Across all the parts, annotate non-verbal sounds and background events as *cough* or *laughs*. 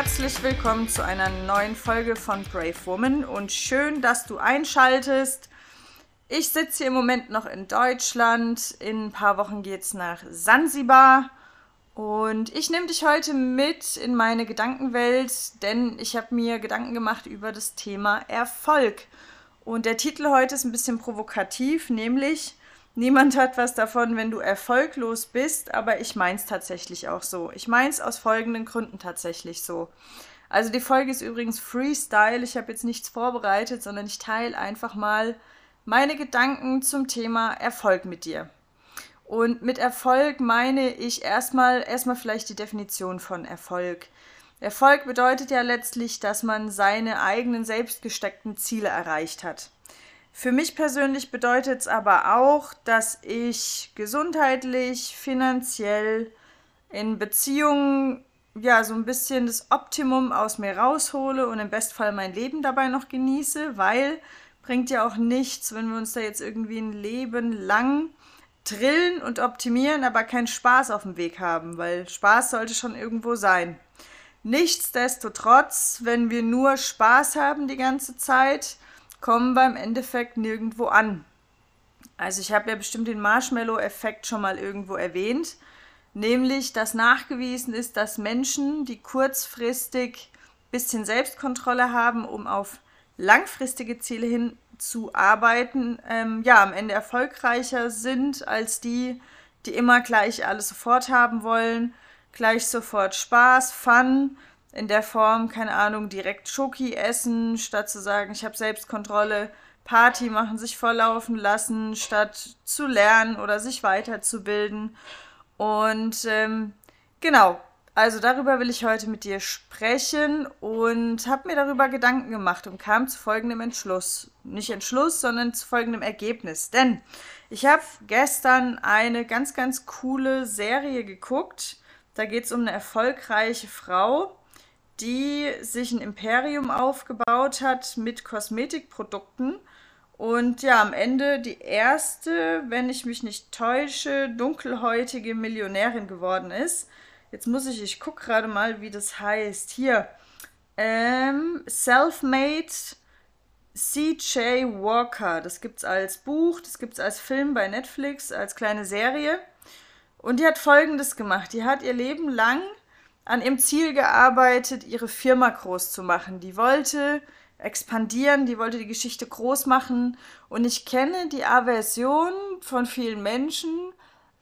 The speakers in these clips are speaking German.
herzlich willkommen zu einer neuen Folge von Brave Woman und schön, dass du einschaltest. Ich sitze hier im Moment noch in Deutschland. In ein paar Wochen geht es nach Sansibar. Und ich nehme dich heute mit in meine Gedankenwelt, denn ich habe mir Gedanken gemacht über das Thema Erfolg. Und der Titel heute ist ein bisschen provokativ, nämlich Niemand hat was davon, wenn du erfolglos bist, aber ich meine es tatsächlich auch so. Ich meine es aus folgenden Gründen tatsächlich so. Also die Folge ist übrigens Freestyle. Ich habe jetzt nichts vorbereitet, sondern ich teile einfach mal meine Gedanken zum Thema Erfolg mit dir. Und mit Erfolg meine ich erstmal erstmal vielleicht die Definition von Erfolg. Erfolg bedeutet ja letztlich, dass man seine eigenen selbstgesteckten Ziele erreicht hat. Für mich persönlich bedeutet es aber auch, dass ich gesundheitlich, finanziell, in Beziehungen ja so ein bisschen das Optimum aus mir raushole und im Bestfall mein Leben dabei noch genieße, weil bringt ja auch nichts, wenn wir uns da jetzt irgendwie ein Leben lang drillen und optimieren, aber keinen Spaß auf dem Weg haben, weil Spaß sollte schon irgendwo sein. Nichtsdestotrotz, wenn wir nur Spaß haben die ganze Zeit, kommen wir im Endeffekt nirgendwo an. Also ich habe ja bestimmt den Marshmallow-Effekt schon mal irgendwo erwähnt, nämlich dass nachgewiesen ist, dass Menschen, die kurzfristig ein bisschen Selbstkontrolle haben, um auf langfristige Ziele hin zu arbeiten, ähm, ja, am Ende erfolgreicher sind als die, die immer gleich alles sofort haben wollen, gleich sofort Spaß, Fun, in der Form, keine Ahnung, direkt Schoki essen, statt zu sagen, ich habe Selbstkontrolle, Party machen, sich vorlaufen lassen, statt zu lernen oder sich weiterzubilden. Und ähm, genau, also darüber will ich heute mit dir sprechen und habe mir darüber Gedanken gemacht und kam zu folgendem Entschluss. Nicht Entschluss, sondern zu folgendem Ergebnis. Denn ich habe gestern eine ganz, ganz coole Serie geguckt. Da geht es um eine erfolgreiche Frau, die sich ein Imperium aufgebaut hat mit Kosmetikprodukten und ja, am Ende die erste, wenn ich mich nicht täusche, dunkelhäutige Millionärin geworden ist. Jetzt muss ich, ich gucke gerade mal, wie das heißt. Hier, ähm, Self-Made CJ Walker. Das gibt es als Buch, das gibt es als Film bei Netflix, als kleine Serie. Und die hat folgendes gemacht. Die hat ihr Leben lang an ihrem Ziel gearbeitet, ihre Firma groß zu machen. Die wollte expandieren, die wollte die Geschichte groß machen. Und ich kenne die Aversion von vielen Menschen,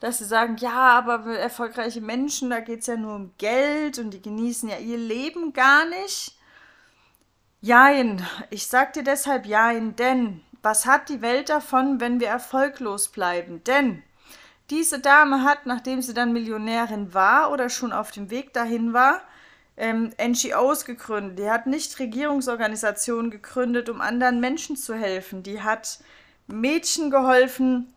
dass sie sagen, ja, aber erfolgreiche Menschen, da geht es ja nur um Geld und die genießen ja ihr Leben gar nicht. Jein, ich sag dir deshalb jein, denn was hat die Welt davon, wenn wir erfolglos bleiben? Denn diese Dame hat, nachdem sie dann Millionärin war oder schon auf dem Weg dahin war, ähm, NGOs gegründet. Die hat nicht Regierungsorganisationen gegründet, um anderen Menschen zu helfen. Die hat Mädchen geholfen,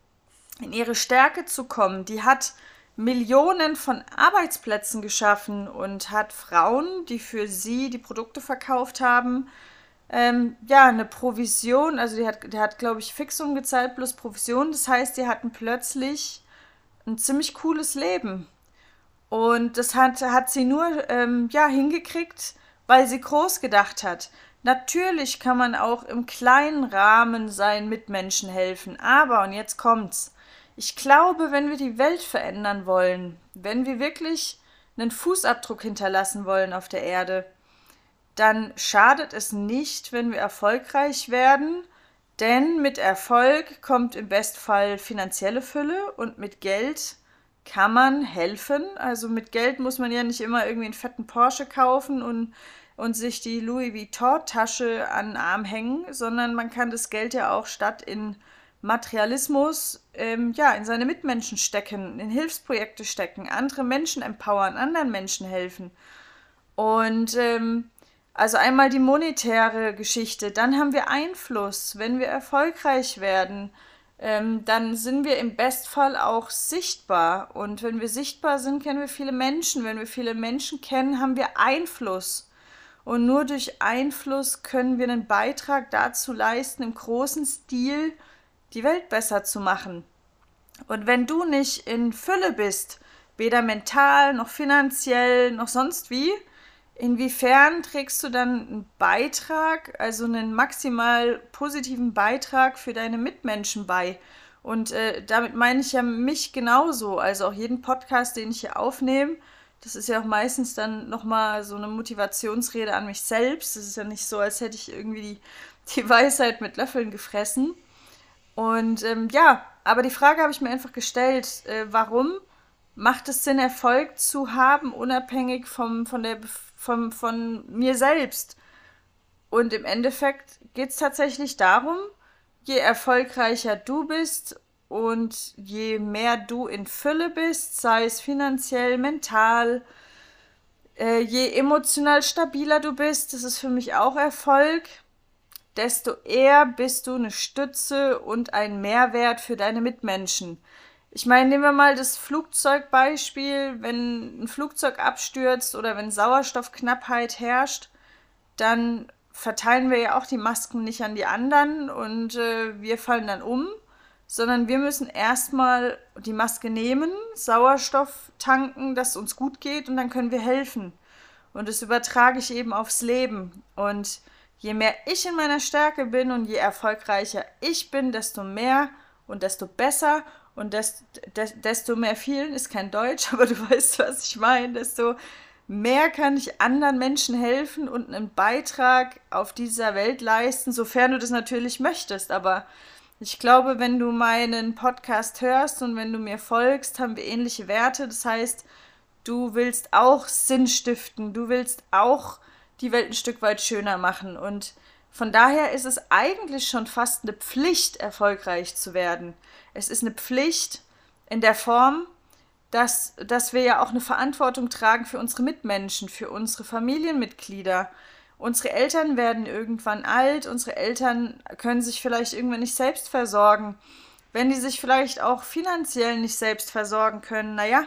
in ihre Stärke zu kommen. Die hat Millionen von Arbeitsplätzen geschaffen und hat Frauen, die für sie die Produkte verkauft haben, ähm, ja, eine Provision, also die hat, die hat glaube ich, Fixum gezahlt plus Provision. Das heißt, die hatten plötzlich ein ziemlich cooles Leben. Und das hat, hat sie nur ähm, ja, hingekriegt, weil sie groß gedacht hat. Natürlich kann man auch im kleinen Rahmen seinen Mitmenschen helfen, aber, und jetzt kommt's, ich glaube, wenn wir die Welt verändern wollen, wenn wir wirklich einen Fußabdruck hinterlassen wollen auf der Erde, dann schadet es nicht, wenn wir erfolgreich werden, denn mit Erfolg kommt im Bestfall finanzielle Fülle und mit Geld kann man helfen. Also mit Geld muss man ja nicht immer irgendwie einen fetten Porsche kaufen und, und sich die Louis Vuitton-Tasche an den Arm hängen, sondern man kann das Geld ja auch statt in Materialismus ähm, ja, in seine Mitmenschen stecken, in Hilfsprojekte stecken, andere Menschen empowern, anderen Menschen helfen. Und ähm, also einmal die monetäre Geschichte, dann haben wir Einfluss, wenn wir erfolgreich werden, ähm, dann sind wir im Bestfall auch sichtbar. Und wenn wir sichtbar sind, kennen wir viele Menschen. Wenn wir viele Menschen kennen, haben wir Einfluss. Und nur durch Einfluss können wir einen Beitrag dazu leisten, im großen Stil die Welt besser zu machen. Und wenn du nicht in Fülle bist, weder mental noch finanziell noch sonst wie, inwiefern trägst du dann einen Beitrag, also einen maximal positiven Beitrag für deine Mitmenschen bei? Und äh, damit meine ich ja mich genauso, also auch jeden Podcast, den ich hier aufnehme. Das ist ja auch meistens dann nochmal so eine Motivationsrede an mich selbst. Das ist ja nicht so, als hätte ich irgendwie die, die Weisheit mit Löffeln gefressen. Und ähm, ja, aber die Frage habe ich mir einfach gestellt, äh, warum macht es Sinn, Erfolg zu haben, unabhängig vom, von, der, vom, von mir selbst? Und im Endeffekt geht es tatsächlich darum, je erfolgreicher du bist und je mehr du in Fülle bist, sei es finanziell, mental, äh, je emotional stabiler du bist, das ist für mich auch Erfolg, desto eher bist du eine Stütze und ein Mehrwert für deine Mitmenschen. Ich meine, nehmen wir mal das Flugzeugbeispiel. Wenn ein Flugzeug abstürzt oder wenn Sauerstoffknappheit herrscht, dann verteilen wir ja auch die Masken nicht an die anderen und äh, wir fallen dann um, sondern wir müssen erstmal die Maske nehmen, Sauerstoff tanken, dass es uns gut geht und dann können wir helfen. Und das übertrage ich eben aufs Leben. Und je mehr ich in meiner Stärke bin und je erfolgreicher ich bin, desto mehr und desto besser und desto, desto mehr vielen ist kein Deutsch, *laughs* aber du weißt, was ich meine, desto mehr kann ich anderen Menschen helfen und einen Beitrag auf dieser Welt leisten, sofern du das natürlich möchtest. Aber ich glaube, wenn du meinen Podcast hörst und wenn du mir folgst, haben wir ähnliche Werte. Das heißt, du willst auch Sinn stiften, du willst auch die Welt ein Stück weit schöner machen. Und von daher ist es eigentlich schon fast eine Pflicht, erfolgreich zu werden. Es ist eine Pflicht in der Form, dass, dass wir ja auch eine Verantwortung tragen für unsere Mitmenschen, für unsere Familienmitglieder. Unsere Eltern werden irgendwann alt, unsere Eltern können sich vielleicht irgendwann nicht selbst versorgen. Wenn die sich vielleicht auch finanziell nicht selbst versorgen können, naja,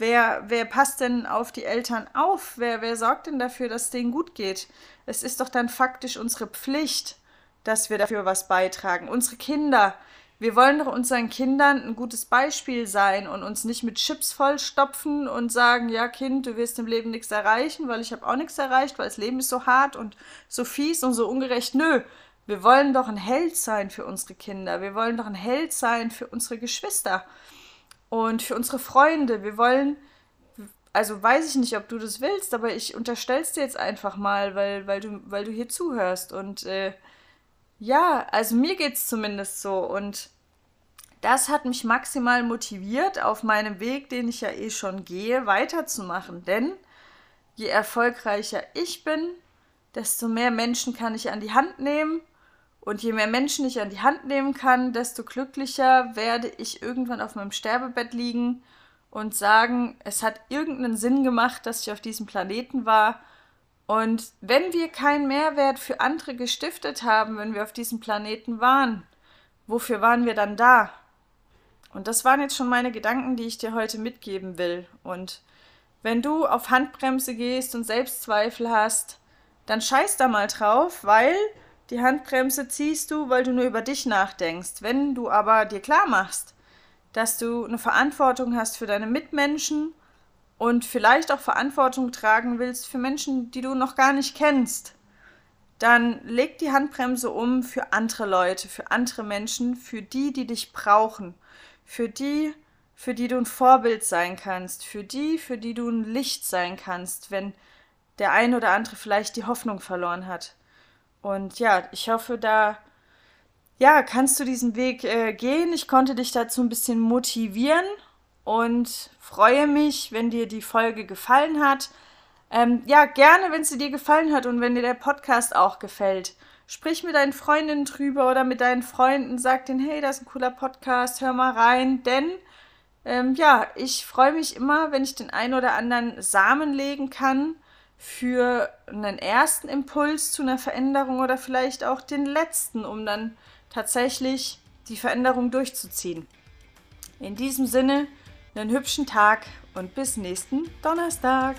wer, wer passt denn auf die Eltern auf? Wer, wer sorgt denn dafür, dass es denen gut geht? Es ist doch dann faktisch unsere Pflicht, dass wir dafür was beitragen. Unsere Kinder, wir wollen doch unseren Kindern ein gutes Beispiel sein und uns nicht mit Chips vollstopfen und sagen, ja Kind, du wirst im Leben nichts erreichen, weil ich habe auch nichts erreicht, weil das Leben ist so hart und so fies und so ungerecht. Nö, wir wollen doch ein Held sein für unsere Kinder. Wir wollen doch ein Held sein für unsere Geschwister und für unsere Freunde. Wir wollen, also weiß ich nicht, ob du das willst, aber ich unterstell's dir jetzt einfach mal, weil, weil, du, weil du hier zuhörst und äh, ja, also mir geht es zumindest so und das hat mich maximal motiviert, auf meinem Weg, den ich ja eh schon gehe, weiterzumachen. Denn je erfolgreicher ich bin, desto mehr Menschen kann ich an die Hand nehmen. Und je mehr Menschen ich an die Hand nehmen kann, desto glücklicher werde ich irgendwann auf meinem Sterbebett liegen und sagen, es hat irgendeinen Sinn gemacht, dass ich auf diesem Planeten war und wenn wir keinen Mehrwert für andere gestiftet haben, wenn wir auf diesem Planeten waren, wofür waren wir dann da? Und das waren jetzt schon meine Gedanken, die ich dir heute mitgeben will. Und wenn du auf Handbremse gehst und Selbstzweifel hast, dann scheiß da mal drauf, weil die Handbremse ziehst du, weil du nur über dich nachdenkst. Wenn du aber dir klar machst, dass du eine Verantwortung hast für deine Mitmenschen und vielleicht auch Verantwortung tragen willst für Menschen, die du noch gar nicht kennst, dann leg die Handbremse um für andere Leute, für andere Menschen, für die, die dich brauchen, für die, für die du ein Vorbild sein kannst, für die, für die du ein Licht sein kannst, wenn der ein oder andere vielleicht die Hoffnung verloren hat. Und ja, ich hoffe, da ja, kannst du diesen Weg äh, gehen. Ich konnte dich dazu ein bisschen motivieren und freue mich, wenn dir die Folge gefallen hat. Ähm, ja, gerne, wenn sie dir gefallen hat und wenn dir der Podcast auch gefällt. Sprich mit deinen Freundinnen drüber oder mit deinen Freunden, sag denen, hey, das ist ein cooler Podcast, hör mal rein, denn ähm, ja, ich freue mich immer, wenn ich den einen oder anderen Samen legen kann für einen ersten Impuls zu einer Veränderung oder vielleicht auch den letzten, um dann tatsächlich die Veränderung durchzuziehen. In diesem Sinne, einen hübschen Tag und bis nächsten Donnerstag.